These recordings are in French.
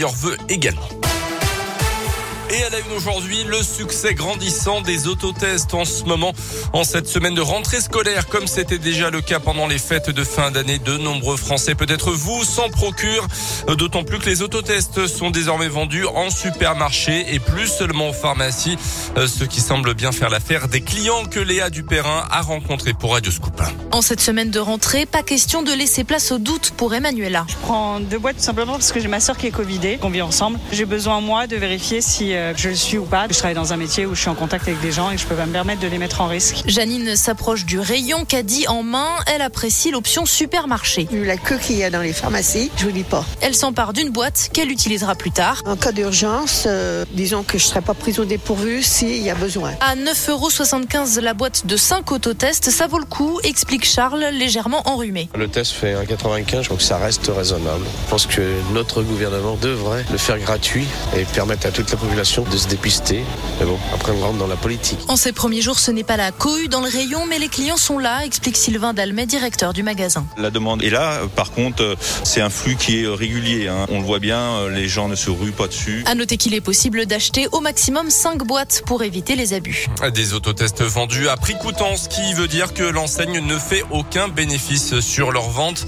meilleurs vœux également. Et à la une aujourd'hui, le succès grandissant des autotests en ce moment, en cette semaine de rentrée scolaire, comme c'était déjà le cas pendant les fêtes de fin d'année. De nombreux Français, peut-être vous, s'en procurent. D'autant plus que les autotests sont désormais vendus en supermarché et plus seulement en pharmacie. Euh, ce qui semble bien faire l'affaire des clients que Léa Dupérin a rencontrés pour Radio Scoop. En cette semaine de rentrée, pas question de laisser place au doute pour Emmanuela. Je prends deux boîtes tout simplement parce que j'ai ma soeur qui est Covidée, qu'on vit ensemble. J'ai besoin, moi, de vérifier si euh, je le suis ou pas. Je travaille dans un métier où je suis en contact avec des gens et je peux pas me permettre de les mettre en risque. Janine s'approche du rayon caddie en main. Elle apprécie l'option supermarché. Vu la queue qu'il y a dans les pharmacies, je vous dis pas. Elle s'empare d'une boîte qu'elle utilisera plus tard. En cas d'urgence, euh, disons que je serai pas prise au dépourvu s'il y a besoin. À 9,75€ la boîte de 5 autotests, ça vaut le coup, explique Charles, légèrement enrhumé. Le test fait 1,95, donc ça reste raisonnable. Je pense que notre gouvernement devrait le faire gratuit et permettre à toute la population de se dépister. Mais bon, après on rentre dans la politique. En ces premiers jours, ce n'est pas la cohue dans le rayon, mais les clients sont là, explique Sylvain Dalmet, directeur du magasin. La demande est là. Par contre, c'est un flux qui est régulier. Hein. On le voit bien, les gens ne se ruent pas dessus. À noter qu'il est possible d'acheter au maximum 5 boîtes pour éviter les abus. Des autotests vendus à prix coûtant, ce qui veut dire que l'enseigne ne fait aucun bénéfice sur leur vente.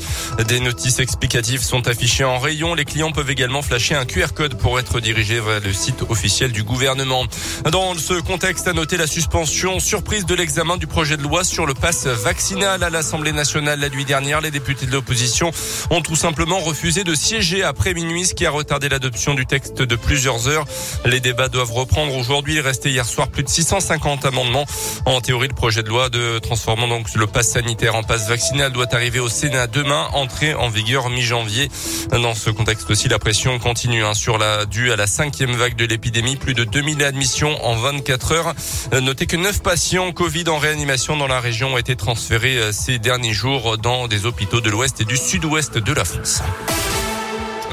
Des notices explicatives sont affichées en rayon. Les clients peuvent également flasher un QR code pour être dirigés vers le site officiel du gouvernement. Dans ce contexte, à noter la suspension surprise de l'examen du projet de loi sur le pass vaccinal à l'Assemblée nationale la nuit dernière. Les députés de l'opposition ont tout simplement refusé de siéger après minuit, ce qui a retardé l'adoption du texte de plusieurs heures. Les débats doivent reprendre aujourd'hui. Il restait hier soir plus de 650 amendements. En théorie, le projet de loi de transformant donc le pass sanitaire en passe vaccinal doit arriver au Sénat demain, entrée en vigueur mi-janvier. Dans ce contexte aussi, la pression continue hein, sur la due à la cinquième vague de l'épidémie. Plus de 2000 admissions en 24 heures. Notez que 9 patients Covid en réanimation dans la région ont été transférés euh, ces derniers jours dans des hôpitaux de l'ouest et du sud-ouest de la France.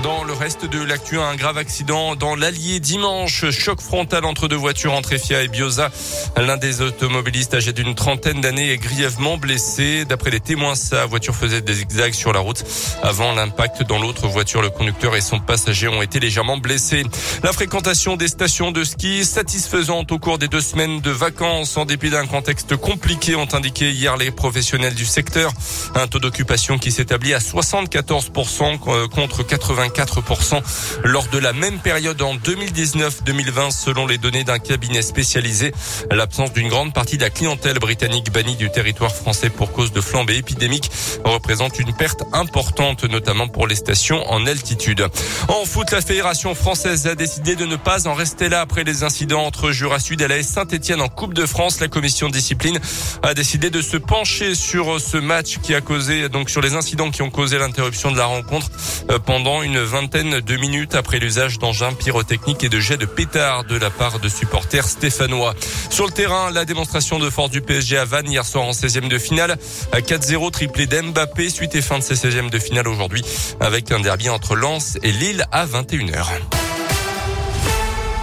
Dans le reste de l'actu, un grave accident dans l'Allier dimanche. Choc frontal entre deux voitures entre Efia et Bioza. L'un des automobilistes âgé d'une trentaine d'années est grièvement blessé. D'après les témoins, sa voiture faisait des zigzags sur la route. Avant l'impact dans l'autre voiture, le conducteur et son passager ont été légèrement blessés. La fréquentation des stations de ski satisfaisante au cours des deux semaines de vacances en dépit d'un contexte compliqué ont indiqué hier les professionnels du secteur. Un taux d'occupation qui s'établit à 74% contre 80 4% lors de la même période en 2019-2020 selon les données d'un cabinet spécialisé. L'absence d'une grande partie de la clientèle britannique bannie du territoire français pour cause de flambée épidémique représente une perte importante notamment pour les stations en altitude. En foot, la Fédération française a décidé de ne pas en rester là après les incidents entre Jura Sud et la Saint-Etienne en Coupe de France. La commission de discipline a décidé de se pencher sur ce match qui a causé donc sur les incidents qui ont causé l'interruption de la rencontre euh, pendant vingtaine de minutes après l'usage d'engins pyrotechniques et de jets de pétards de la part de supporters stéphanois. Sur le terrain, la démonstration de force du PSG à Vannes hier soir en 16e de finale. 4-0 triplé d'Mbappé suite et fin de ces 16e de finale aujourd'hui avec un derby entre Lens et Lille à 21h.